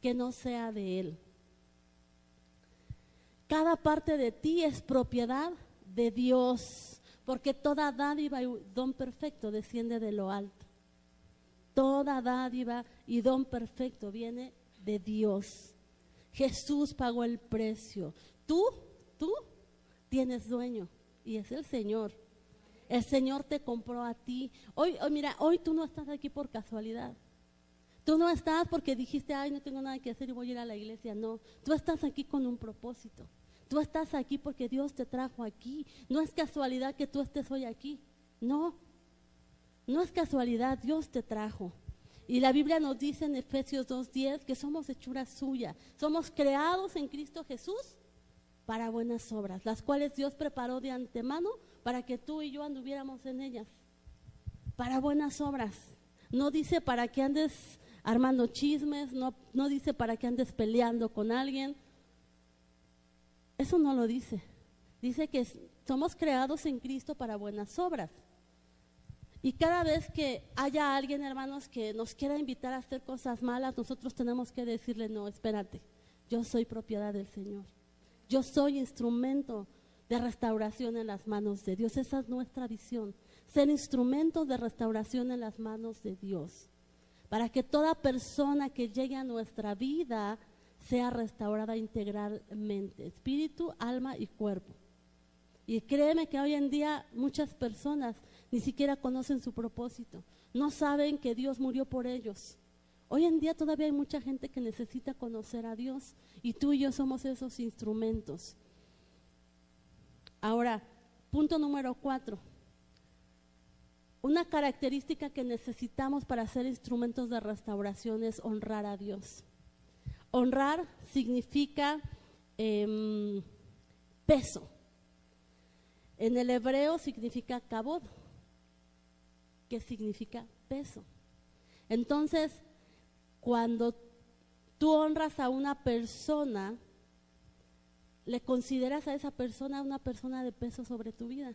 que no sea de Él. Cada parte de ti es propiedad de Dios, porque toda dádiva y don perfecto desciende de lo alto. Toda dádiva y don perfecto viene de Dios. Jesús pagó el precio. Tú, tú tienes dueño y es el Señor. El Señor te compró a ti. Hoy, hoy, mira, hoy tú no estás aquí por casualidad. Tú no estás porque dijiste, ay, no tengo nada que hacer y voy a ir a la iglesia. No, tú estás aquí con un propósito. Tú estás aquí porque Dios te trajo aquí. No es casualidad que tú estés hoy aquí. No, no es casualidad, Dios te trajo. Y la Biblia nos dice en Efesios 2.10 que somos hechura suya. Somos creados en Cristo Jesús para buenas obras, las cuales Dios preparó de antemano para que tú y yo anduviéramos en ellas. Para buenas obras. No dice para que andes armando chismes, no, no dice para que andes peleando con alguien, eso no lo dice. Dice que somos creados en Cristo para buenas obras. Y cada vez que haya alguien, hermanos, que nos quiera invitar a hacer cosas malas, nosotros tenemos que decirle, no, espérate, yo soy propiedad del Señor. Yo soy instrumento de restauración en las manos de Dios. Esa es nuestra visión, ser instrumento de restauración en las manos de Dios. Para que toda persona que llegue a nuestra vida sea restaurada integralmente, espíritu, alma y cuerpo. Y créeme que hoy en día muchas personas ni siquiera conocen su propósito, no saben que Dios murió por ellos. Hoy en día todavía hay mucha gente que necesita conocer a Dios y tú y yo somos esos instrumentos. Ahora, punto número cuatro. Una característica que necesitamos para ser instrumentos de restauración es honrar a Dios. Honrar significa em, peso. En el hebreo significa cabod, que significa peso. Entonces, cuando tú honras a una persona, le consideras a esa persona una persona de peso sobre tu vida.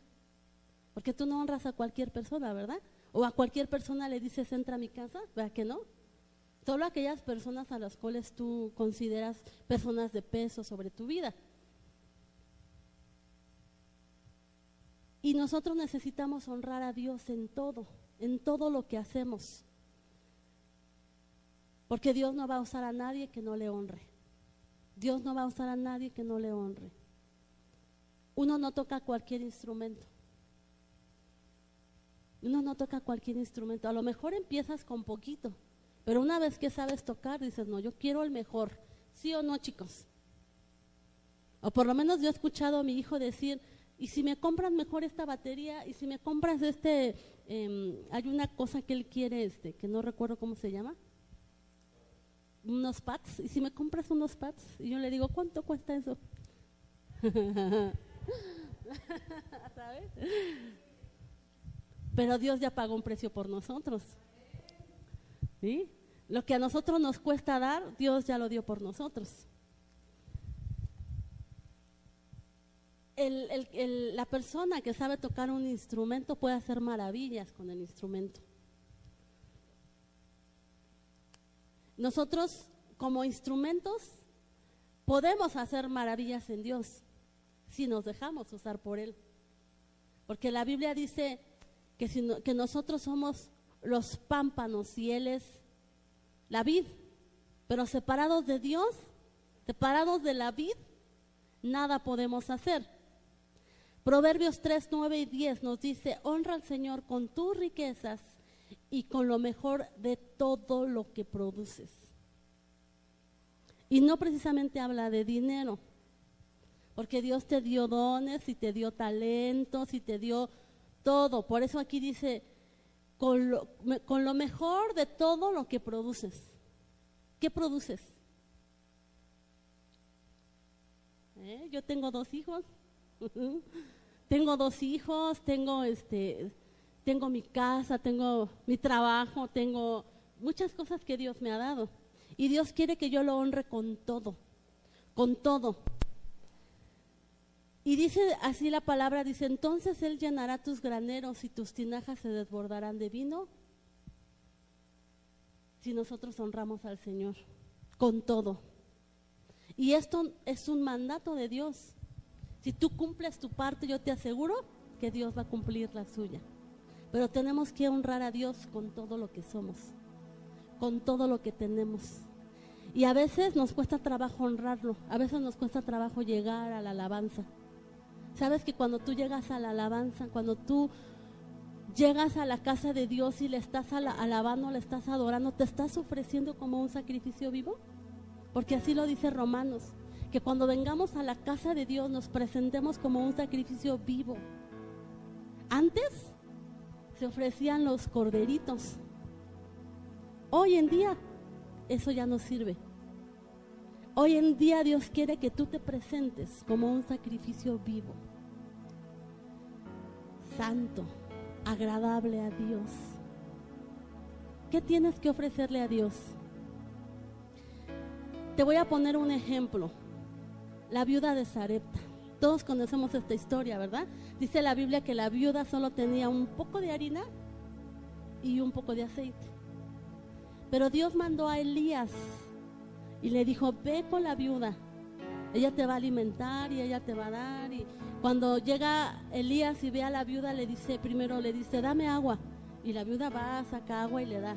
Porque tú no honras a cualquier persona, ¿verdad? O a cualquier persona le dices, entra a mi casa, ¿verdad que no? Solo aquellas personas a las cuales tú consideras personas de peso sobre tu vida. Y nosotros necesitamos honrar a Dios en todo, en todo lo que hacemos. Porque Dios no va a usar a nadie que no le honre. Dios no va a usar a nadie que no le honre. Uno no toca cualquier instrumento. Uno no toca cualquier instrumento. A lo mejor empiezas con poquito pero una vez que sabes tocar, dices, no, yo quiero el mejor. ¿Sí o no, chicos? O por lo menos yo he escuchado a mi hijo decir, y si me compras mejor esta batería, y si me compras este, em, hay una cosa que él quiere, este, que no recuerdo cómo se llama. unos pads, y si me compras unos pads, y yo le digo, ¿cuánto cuesta eso? [laughs] ¿Sabes? Pero Dios ya pagó un precio por nosotros. ¿Sí? Lo que a nosotros nos cuesta dar, Dios ya lo dio por nosotros. la persona que sabe tocar un instrumento puede hacer maravillas con el instrumento. Nosotros como instrumentos podemos hacer maravillas en Dios si nos dejamos usar por Él. Porque la Biblia dice que, que nosotros somos los pámpanos y Él es la vid, pero separados de Dios, separados de la vid, nada podemos hacer. Proverbios 3, 9 y 10 nos dice, honra al Señor con tus riquezas y con lo mejor de todo lo que produces. Y no precisamente habla de dinero, porque Dios te dio dones y te dio talentos y te dio todo. Por eso aquí dice, con lo, con lo mejor de todo lo que produces. ¿Qué produces? ¿Eh? Yo tengo dos hijos. [laughs] tengo dos hijos, tengo este tengo mi casa, tengo mi trabajo, tengo muchas cosas que Dios me ha dado. Y Dios quiere que yo lo honre con todo, con todo. Y dice así la palabra, dice, entonces Él llenará tus graneros y tus tinajas se desbordarán de vino si nosotros honramos al Señor con todo. Y esto es un mandato de Dios. Si tú cumples tu parte, yo te aseguro que Dios va a cumplir la suya. Pero tenemos que honrar a Dios con todo lo que somos, con todo lo que tenemos. Y a veces nos cuesta trabajo honrarlo, a veces nos cuesta trabajo llegar a la alabanza. Sabes que cuando tú llegas a la alabanza, cuando tú llegas a la casa de Dios y le estás alabando, le estás adorando, te estás ofreciendo como un sacrificio vivo? Porque así lo dice Romanos, que cuando vengamos a la casa de Dios nos presentemos como un sacrificio vivo. Antes se ofrecían los corderitos. Hoy en día eso ya no sirve. Hoy en día Dios quiere que tú te presentes como un sacrificio vivo santo, agradable a Dios. ¿Qué tienes que ofrecerle a Dios? Te voy a poner un ejemplo. La viuda de Sarepta. Todos conocemos esta historia, ¿verdad? Dice la Biblia que la viuda solo tenía un poco de harina y un poco de aceite. Pero Dios mandó a Elías y le dijo, ve con la viuda. Ella te va a alimentar y ella te va a dar. Y cuando llega Elías y ve a la viuda, le dice, primero le dice, dame agua. Y la viuda va, a sacar agua y le da.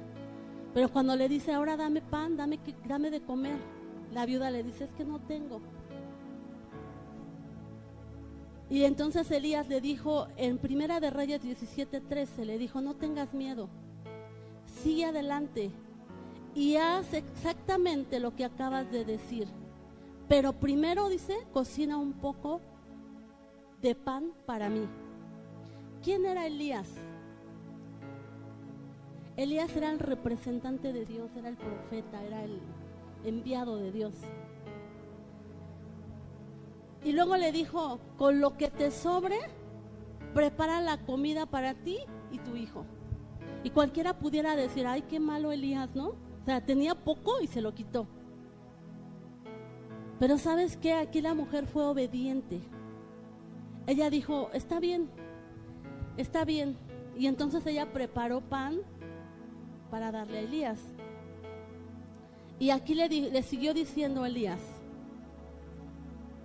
Pero cuando le dice, ahora dame pan, dame, dame de comer, la viuda le dice, es que no tengo. Y entonces Elías le dijo, en Primera de Reyes 17:13, le dijo, no tengas miedo, sigue adelante y haz exactamente lo que acabas de decir. Pero primero dice, cocina un poco de pan para mí. ¿Quién era Elías? Elías era el representante de Dios, era el profeta, era el enviado de Dios. Y luego le dijo, con lo que te sobre, prepara la comida para ti y tu hijo. Y cualquiera pudiera decir, ay, qué malo Elías, ¿no? O sea, tenía poco y se lo quitó. Pero sabes qué, aquí la mujer fue obediente ella dijo, está bien, está bien. Y entonces ella preparó pan para darle a Elías. Y aquí le, siguió diciendo a Elías.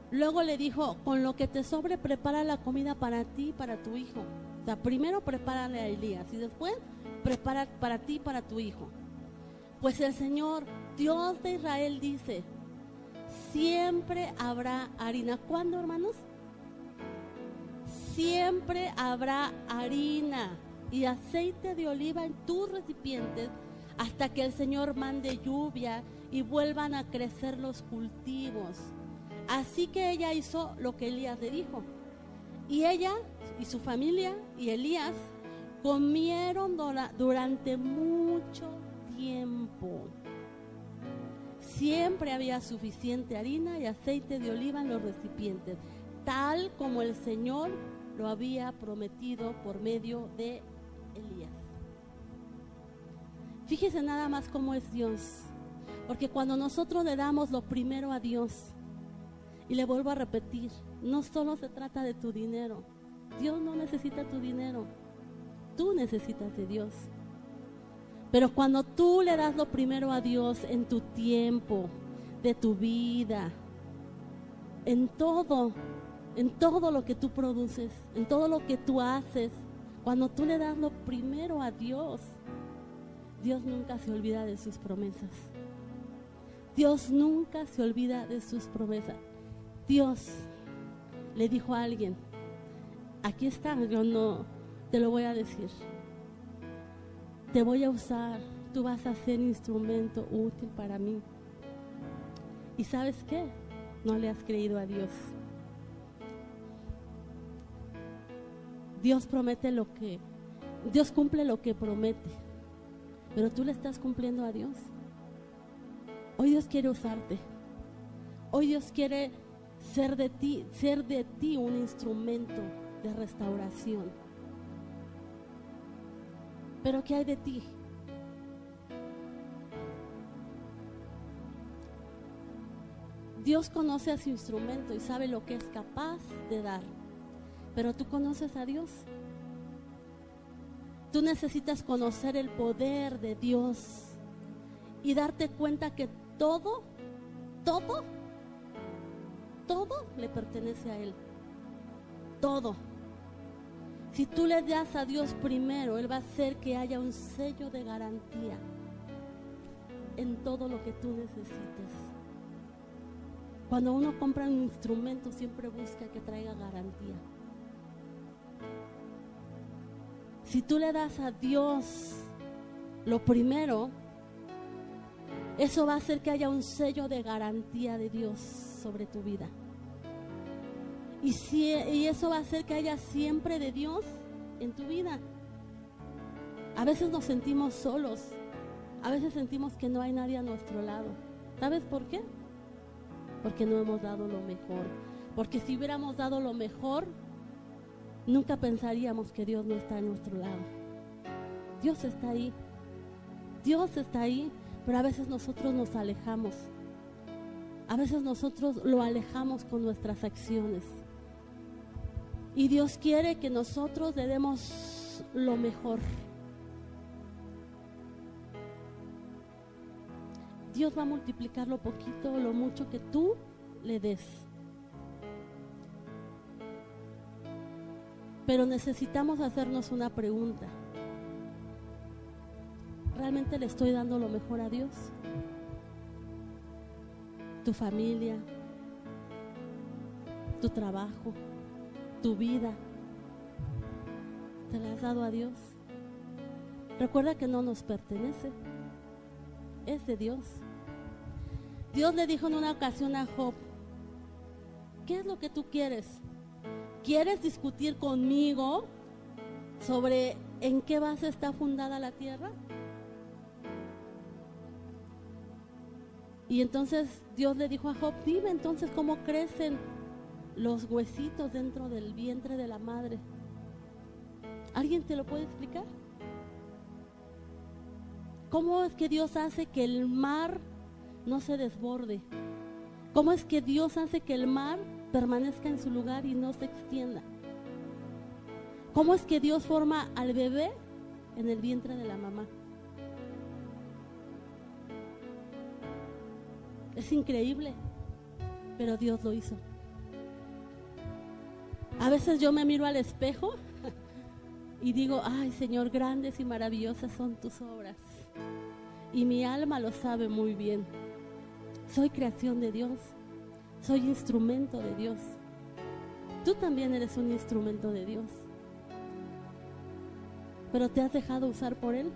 Luego le dijo, con lo que te sobre, prepara la comida para ti y para tu hijo. O sea, primero prepárale a Elías y después prepara para ti y para tu hijo. Pues el Señor, Dios de Israel, dice, siempre habrá harina. ¿Cuándo, hermanos? siempre habrá harina y aceite de oliva en tus recipientes hasta que el Señor mande lluvia y vuelvan a crecer los cultivos. Así que ella hizo lo que Elías le dijo. Y ella y su familia y Elías comieron durante mucho tiempo. siempre había suficiente harina y aceite de oliva en los recipientes, tal como el Señor lo había prometido por medio de Elías. Fíjese nada más cómo es Dios. Porque cuando nosotros le damos lo primero a Dios, y le vuelvo a repetir, no solo se trata de tu dinero. Dios no necesita tu dinero. Tú necesitas de Dios. Pero cuando tú le das lo primero a Dios en tu tiempo, de tu vida, en todo, en todo lo que tú produces, en todo lo que tú haces, cuando tú le das lo primero a Dios, Dios nunca se olvida de sus promesas. Dios nunca se olvida de sus promesas. Dios le dijo a alguien, aquí está, yo no te lo voy a decir. Te voy a usar, tú vas a ser instrumento útil para mí. ¿Y sabes qué? No le has creído a Dios. Dios promete lo que, Dios cumple lo que promete, pero tú le estás cumpliendo a Dios. Hoy Dios quiere usarte. Hoy Dios quiere ser de ti, ser de ti un instrumento de restauración. Pero ¿qué hay de ti? Dios conoce a su instrumento y sabe lo que es capaz de dar. Pero tú conoces a Dios. Tú necesitas conocer el poder de Dios y darte cuenta que todo, todo, todo le pertenece a Él. Todo. Si tú le das a Dios primero, Él va a hacer que haya un sello de garantía en todo lo que tú necesites. Cuando uno compra un instrumento, siempre busca que traiga garantía. Si tú le das a Dios lo primero, eso va a hacer que haya un sello de garantía de Dios sobre tu vida. Y, si, y eso va a hacer que haya siempre de Dios en tu vida. A veces nos sentimos solos. A veces sentimos que no hay nadie a nuestro lado. ¿Sabes por qué? Porque no hemos dado lo mejor. Porque si hubiéramos dado lo mejor, nunca pensaríamos que Dios no está a nuestro lado. Dios está ahí. Dios está ahí. Pero a veces nosotros nos alejamos. A veces nosotros lo alejamos con nuestras acciones. Y Dios quiere que nosotros le demos lo mejor. Dios va a multiplicar lo poquito lo mucho que tú le des. Pero necesitamos hacernos una pregunta. ¿Realmente le estoy dando lo mejor a Dios? Tu familia, tu trabajo, tu vida, ¿te la has dado a Dios? Recuerda que no nos pertenece, es de Dios. Dios le dijo en una ocasión a Job, ¿qué es lo que tú quieres? ¿Quieres discutir conmigo sobre en qué base está fundada la tierra? Y entonces Dios le dijo a Job, dime entonces cómo crecen los huesitos dentro del vientre de la madre. ¿Alguien te lo puede explicar? ¿Cómo es que Dios hace que el mar no se desborde? ¿Cómo es que Dios hace que el mar permanezca en su lugar y no se extienda? ¿Cómo es que Dios forma al bebé en el vientre de la mamá? Es increíble, pero Dios lo hizo. A veces yo me miro al espejo y digo, ay Señor, grandes y maravillosas son tus obras. Y mi alma lo sabe muy bien. Soy creación de Dios. Soy instrumento de Dios. Tú también eres un instrumento de Dios. Pero te has dejado usar por Él.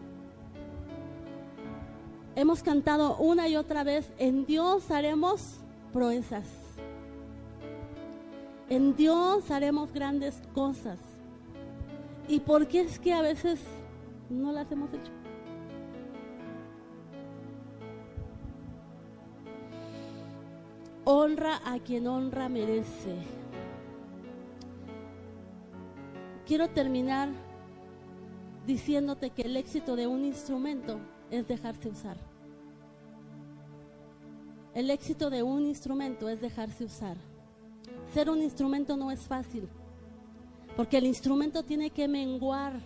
Hemos cantado una y otra vez, en Dios haremos proezas. En Dios haremos grandes cosas. ¿Y por qué es que a veces no las hemos hecho? honra a quien honra merece. Quiero terminar diciéndote que el éxito de un instrumento es dejarse usar. El éxito de un instrumento es dejarse usar. Ser un instrumento no es fácil, porque el instrumento tiene que menguar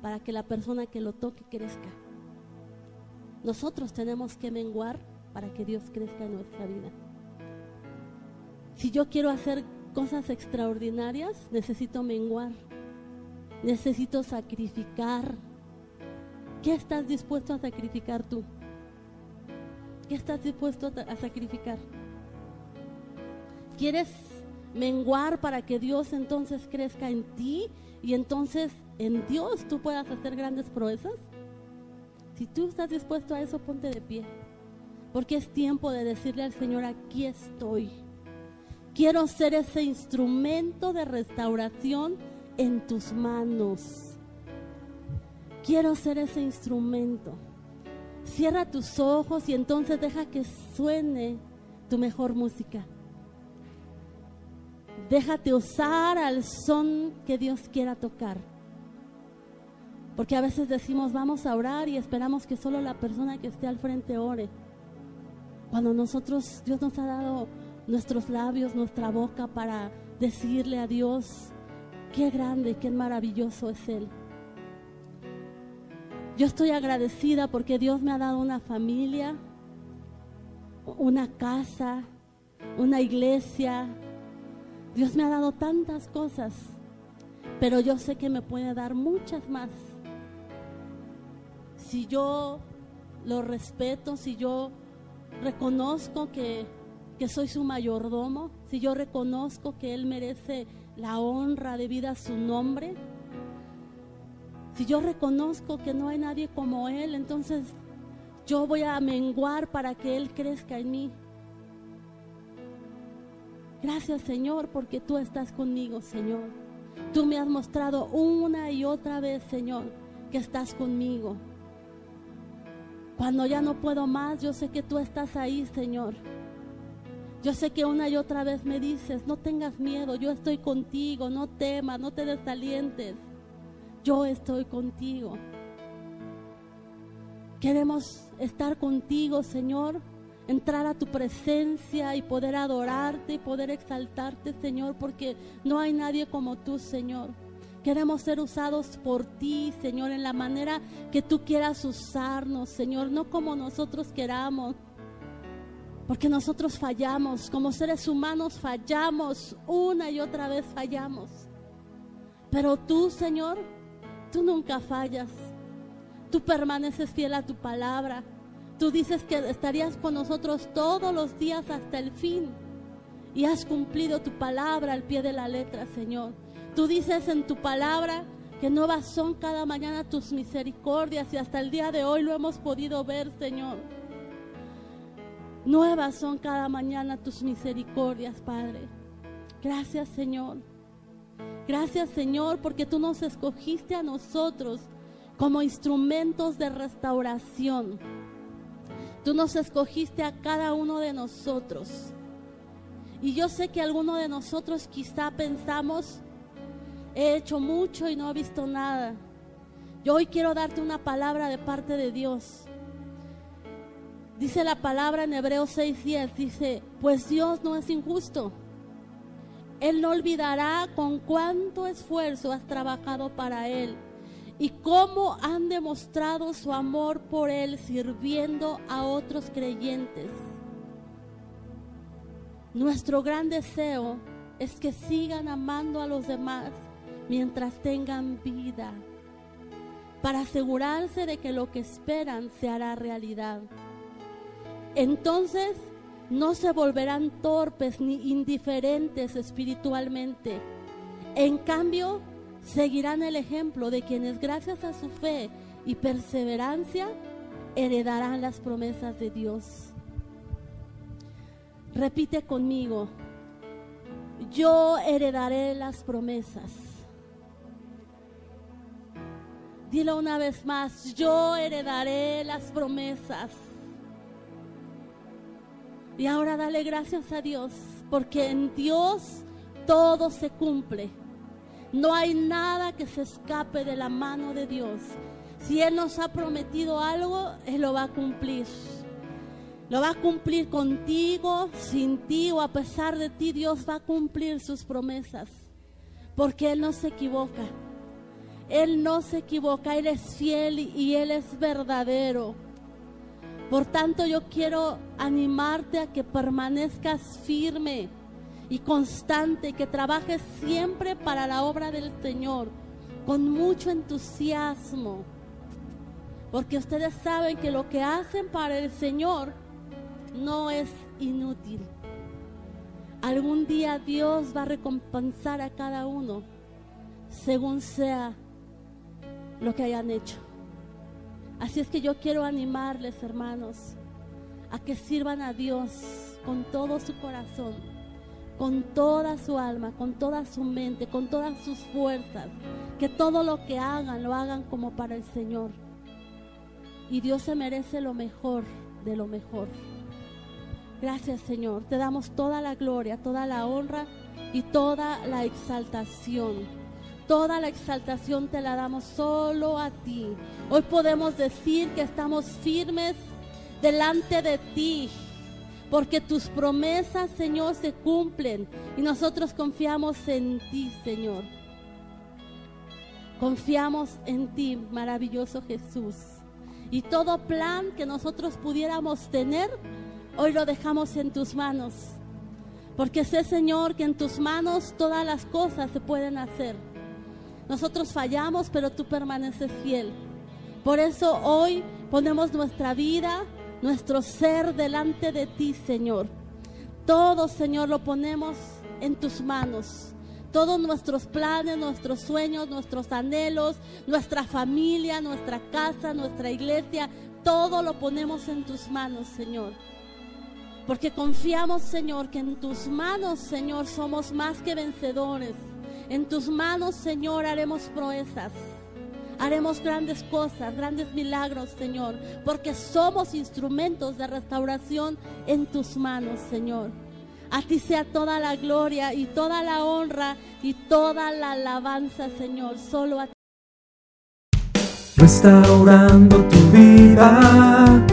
para que la persona que lo toque crezca. Nosotros tenemos que menguar para que Dios crezca en nuestra vida. Si yo quiero hacer cosas extraordinarias, necesito menguar, necesito sacrificar. ¿Qué estás dispuesto a sacrificar tú? ¿Qué estás dispuesto a sacrificar? ¿Quieres menguar para que Dios entonces crezca en ti y entonces en Dios tú puedas hacer grandes proezas? Si tú estás dispuesto a eso, ponte de pie. Porque es tiempo de decirle al Señor, aquí estoy. Quiero ser ese instrumento de restauración en tus manos. Quiero ser ese instrumento. Cierra tus ojos y entonces deja que suene tu mejor música. Déjate usar al son que Dios quiera tocar. Porque a veces decimos, vamos a orar y esperamos que solo la persona que esté al frente ore. Cuando nosotros, Dios nos ha dado nuestros labios, nuestra boca para decirle a Dios, qué grande, qué maravilloso es Él. Yo estoy agradecida porque Dios me ha dado una familia, una casa, una iglesia. Dios me ha dado tantas cosas, pero yo sé que me puede dar muchas más. Si yo lo respeto, si yo reconozco que, soy su mayordomo, si yo reconozco que Él merece la honra debida a su nombre, si yo reconozco que no hay nadie como Él, entonces yo voy a menguar para que Él crezca en mí. Gracias Señor porque tú estás conmigo, Señor. Tú me has mostrado una y otra vez, Señor, que estás conmigo. Cuando ya no puedo más, yo sé que tú estás ahí, Señor. Yo sé que una y otra vez me dices, no tengas miedo, yo estoy contigo, no temas, no te desalientes. Yo estoy contigo. Queremos estar contigo, Señor, entrar a tu presencia y poder adorarte y poder exaltarte, Señor, porque no hay nadie como tú, Señor. Queremos ser usados por ti, Señor, en la manera que tú quieras usarnos, Señor, no como nosotros queramos. Porque nosotros fallamos, como seres humanos fallamos, una y otra vez fallamos. Pero tú, Señor, tú nunca fallas. Tú permaneces fiel a tu palabra. Tú dices que estarías con nosotros todos los días hasta el fin. Y has cumplido tu palabra al pie de la letra, Señor. Tú dices en tu palabra que nuevas son cada mañana tus misericordias y hasta el día de hoy lo hemos podido ver, Señor. Nuevas son cada mañana tus misericordias, Padre. Gracias, Señor. Gracias, Señor, porque tú nos escogiste a nosotros como instrumentos de restauración. Tú nos escogiste a cada uno de nosotros. Y yo sé que alguno de nosotros quizá pensamos, He hecho mucho y no he visto nada. Yo hoy quiero darte una palabra de parte de Dios. Dice la palabra en Hebreos 6:10, dice, pues Dios no es injusto. Él no olvidará con cuánto esfuerzo has trabajado para Él y cómo han demostrado su amor por Él sirviendo a otros creyentes. Nuestro gran deseo es que sigan amando a los demás mientras tengan vida, para asegurarse de que lo que esperan se hará realidad. Entonces no se volverán torpes ni indiferentes espiritualmente. En cambio, seguirán el ejemplo de quienes gracias a su fe y perseverancia heredarán las promesas de Dios. Repite conmigo, yo heredaré las promesas. Dilo una vez más, yo heredaré las promesas. Y ahora dale gracias a Dios, porque en Dios todo se cumple. No hay nada que se escape de la mano de Dios. Si Él nos ha prometido algo, Él lo va a cumplir. Lo va a cumplir contigo, sin ti o a pesar de ti. Dios va a cumplir sus promesas. Porque Él no se equivoca. Él no se equivoca. Él es fiel y Él es verdadero. Por tanto, yo quiero animarte a que permanezcas firme y constante, que trabajes siempre para la obra del Señor, con mucho entusiasmo. Porque ustedes saben que lo que hacen para el Señor no es inútil. Algún día Dios va a recompensar a cada uno según sea lo que hayan hecho. Así es que yo quiero animarles, hermanos, a que sirvan a Dios con todo su corazón, con toda su alma, con toda su mente, con todas sus fuerzas. Que todo lo que hagan lo hagan como para el Señor. Y Dios se merece lo mejor de lo mejor. Gracias Señor. Te damos toda la gloria, toda la honra y toda la exaltación. Toda la exaltación te la damos solo a ti. Hoy podemos decir que estamos firmes delante de ti, porque tus promesas, Señor, se cumplen y nosotros confiamos en ti, Señor. Confiamos en ti, maravilloso Jesús. Y todo plan que nosotros pudiéramos tener, hoy lo dejamos en tus manos. Porque sé, Señor, que en tus manos todas las cosas se pueden hacer. Nosotros fallamos, pero tú permaneces fiel. Por eso hoy ponemos nuestra vida, nuestro ser delante de ti, Señor. Todo, Señor, lo ponemos en tus manos. Todos nuestros planes, nuestros sueños, nuestros anhelos, nuestra familia, nuestra casa, nuestra iglesia, todo lo ponemos en tus manos, Señor. Porque confiamos, Señor, que en tus manos, Señor, somos más que vencedores. En tus manos, Señor, haremos proezas. Haremos grandes cosas, grandes milagros, Señor, porque somos instrumentos de restauración en tus manos, Señor. A ti sea toda la gloria y toda la honra y toda la alabanza, Señor. Solo a ti. Restaurando tu vida,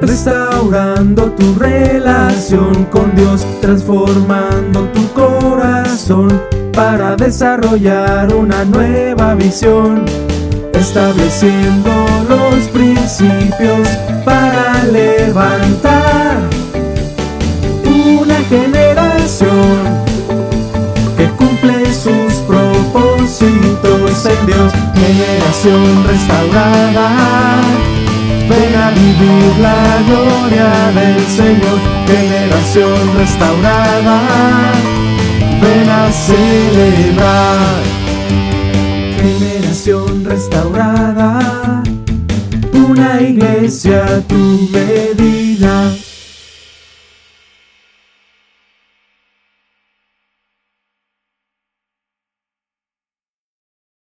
restaurando tu relación con Dios, transformando tu corazón para desarrollar una nueva visión, estableciendo los principios para levantar una generación que cumple sus propósitos en Dios, generación restaurada. Ven a vivir la gloria del Señor, generación restaurada. Ven a celebrar, restaurada. Una iglesia tu medida.